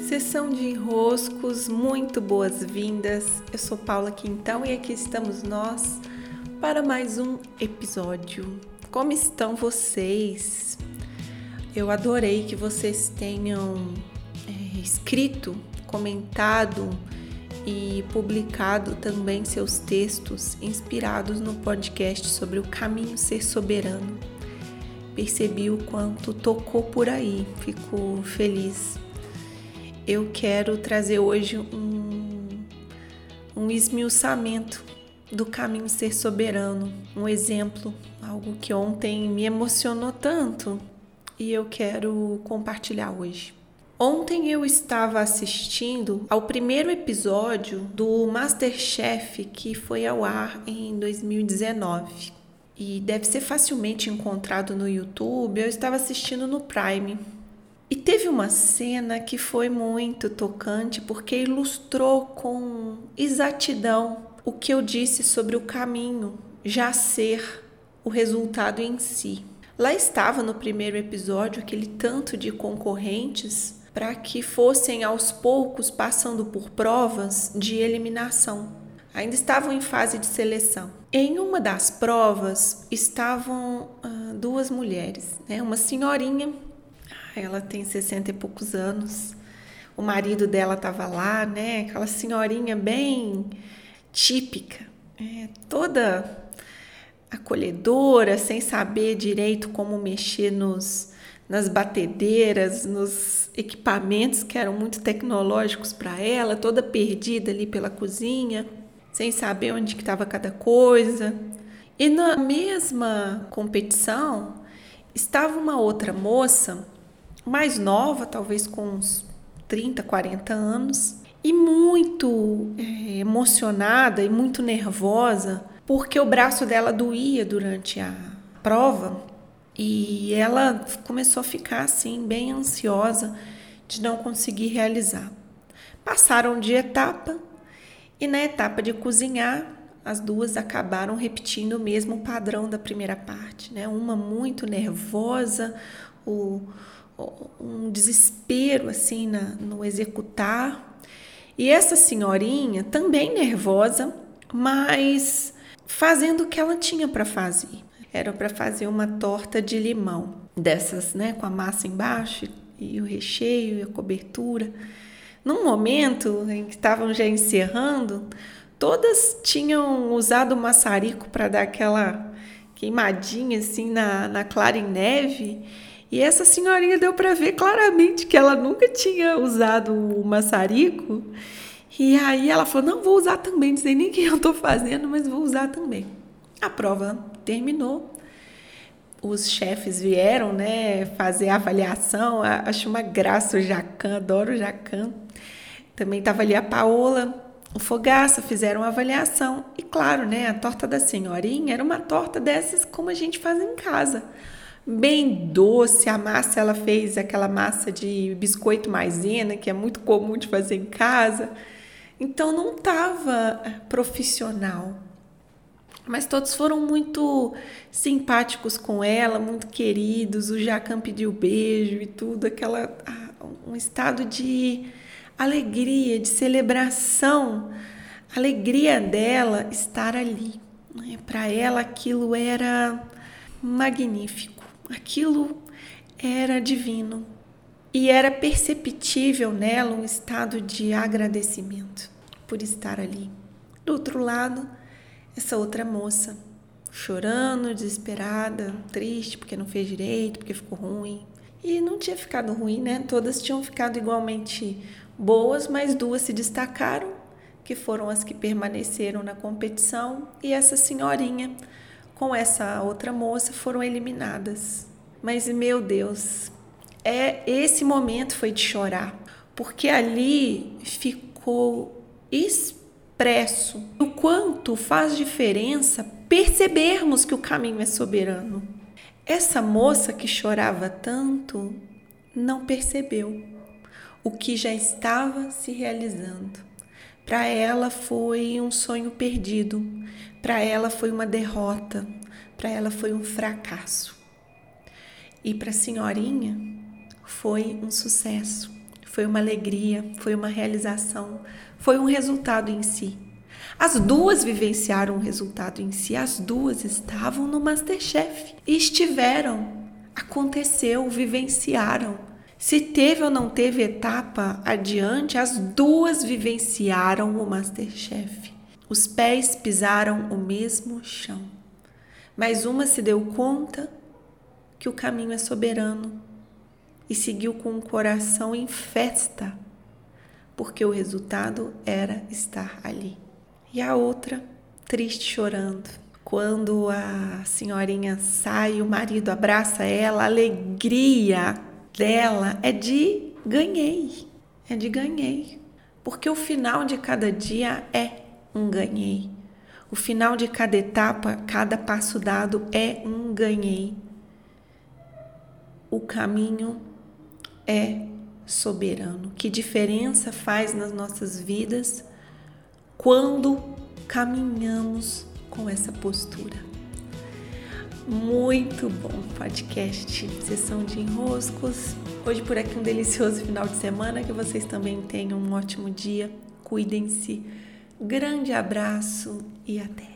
Sessão de enroscos, muito boas-vindas. Eu sou Paula Quintão e aqui estamos nós para mais um episódio. Como estão vocês? Eu adorei que vocês tenham é, escrito, comentado e publicado também seus textos inspirados no podcast sobre o caminho ser soberano. Percebi o quanto tocou por aí, fico feliz eu quero trazer hoje um, um esmiuçamento do caminho ser soberano, um exemplo, algo que ontem me emocionou tanto e eu quero compartilhar hoje. Ontem eu estava assistindo ao primeiro episódio do Masterchef que foi ao ar em 2019 e deve ser facilmente encontrado no YouTube. Eu estava assistindo no Prime e teve uma cena que foi muito tocante porque ilustrou com exatidão o que eu disse sobre o caminho já ser o resultado em si. Lá estava no primeiro episódio aquele tanto de concorrentes para que fossem aos poucos passando por provas de eliminação. Ainda estavam em fase de seleção. Em uma das provas estavam ah, duas mulheres, né? uma senhorinha ela tem 60 e poucos anos. O marido dela estava lá, né? Aquela senhorinha bem típica, é, toda acolhedora, sem saber direito como mexer nos, nas batedeiras, nos equipamentos que eram muito tecnológicos para ela, toda perdida ali pela cozinha, sem saber onde que estava cada coisa. E na mesma competição estava uma outra moça mais nova, talvez com uns 30, 40 anos, e muito é, emocionada e muito nervosa, porque o braço dela doía durante a prova e ela começou a ficar assim, bem ansiosa de não conseguir realizar. Passaram de etapa e na etapa de cozinhar, as duas acabaram repetindo o mesmo padrão da primeira parte, né? Uma muito nervosa, o, um desespero assim na, no executar. E essa senhorinha também nervosa, mas fazendo o que ela tinha para fazer. Era para fazer uma torta de limão, dessas, né, com a massa embaixo e o recheio e a cobertura. Num momento em que estavam já encerrando, todas tinham usado o maçarico para dar aquela queimadinha assim na, na clara em neve e essa senhorinha deu para ver claramente que ela nunca tinha usado o maçarico. E aí ela falou: não, vou usar também, não sei nem quem eu estou fazendo, mas vou usar também. A prova terminou. Os chefes vieram, né, fazer a avaliação. Acho uma graça o Jacan, adoro o Jacan. Também estava ali a Paola, o Fogaça, fizeram a avaliação. E claro, né, a torta da senhorinha era uma torta dessas como a gente faz em casa bem doce. A massa ela fez aquela massa de biscoito maisena, que é muito comum de fazer em casa. Então não estava eh, profissional. Mas todos foram muito simpáticos com ela, muito queridos. O Jacan pediu beijo e tudo, aquela um estado de alegria, de celebração. Alegria dela estar ali. Né? Para ela aquilo era magnífico. Aquilo era divino e era perceptível nela um estado de agradecimento por estar ali. Do outro lado, essa outra moça, chorando, desesperada, triste porque não fez direito, porque ficou ruim. E não tinha ficado ruim, né? Todas tinham ficado igualmente boas, mas duas se destacaram, que foram as que permaneceram na competição, e essa senhorinha com essa outra moça foram eliminadas. Mas meu Deus, é esse momento foi de chorar, porque ali ficou expresso o quanto faz diferença percebermos que o caminho é soberano. Essa moça que chorava tanto não percebeu o que já estava se realizando. Para ela foi um sonho perdido, para ela foi uma derrota, para ela foi um fracasso. E para a senhorinha foi um sucesso, foi uma alegria, foi uma realização, foi um resultado em si. As duas vivenciaram o resultado em si, as duas estavam no Masterchef estiveram, aconteceu, vivenciaram. Se teve ou não teve etapa adiante, as duas vivenciaram o Masterchef. Os pés pisaram o mesmo chão. Mas uma se deu conta que o caminho é soberano e seguiu com o coração em festa, porque o resultado era estar ali. E a outra, triste, chorando. Quando a senhorinha sai, o marido abraça ela, alegria dela é de ganhei, é de ganhei. Porque o final de cada dia é um ganhei. O final de cada etapa, cada passo dado é um ganhei. O caminho é soberano. Que diferença faz nas nossas vidas quando caminhamos com essa postura? Muito bom podcast, sessão de enroscos. Hoje por aqui um delicioso final de semana, que vocês também tenham um ótimo dia. Cuidem-se. Grande abraço e até.